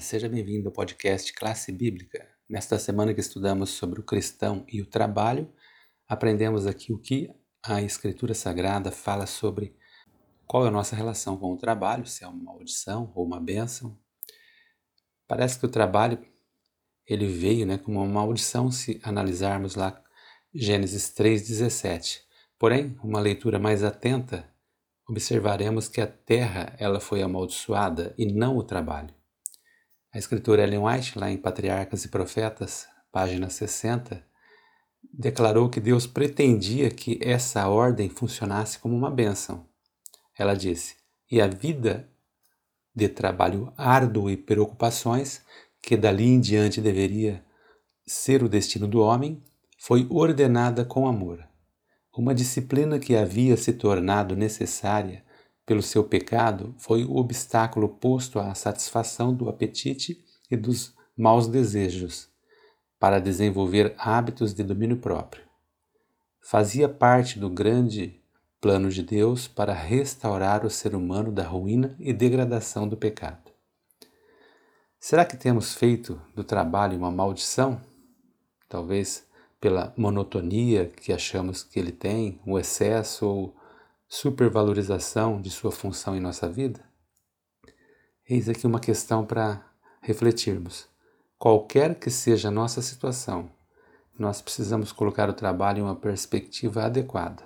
seja bem-vindo ao podcast Classe Bíblica. Nesta semana que estudamos sobre o cristão e o trabalho, aprendemos aqui o que a Escritura Sagrada fala sobre qual é a nossa relação com o trabalho, se é uma maldição ou uma bênção. Parece que o trabalho ele veio né, como uma maldição se analisarmos lá Gênesis 3,17. Porém, uma leitura mais atenta, observaremos que a terra ela foi amaldiçoada e não o trabalho. A escritora Ellen White, lá em Patriarcas e Profetas, página 60, declarou que Deus pretendia que essa ordem funcionasse como uma bênção. Ela disse: E a vida de trabalho árduo e preocupações, que dali em diante deveria ser o destino do homem, foi ordenada com amor. Uma disciplina que havia se tornado necessária pelo seu pecado foi o obstáculo posto à satisfação do apetite e dos maus desejos, para desenvolver hábitos de domínio próprio. Fazia parte do grande plano de Deus para restaurar o ser humano da ruína e degradação do pecado. Será que temos feito do trabalho uma maldição? Talvez pela monotonia que achamos que ele tem, o excesso ou supervalorização de sua função em nossa vida? Eis aqui uma questão para refletirmos. Qualquer que seja a nossa situação, nós precisamos colocar o trabalho em uma perspectiva adequada.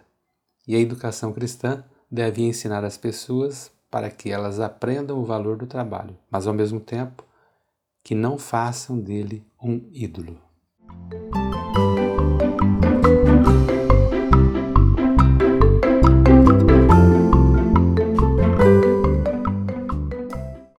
E a educação cristã deve ensinar as pessoas para que elas aprendam o valor do trabalho, mas ao mesmo tempo que não façam dele um ídolo.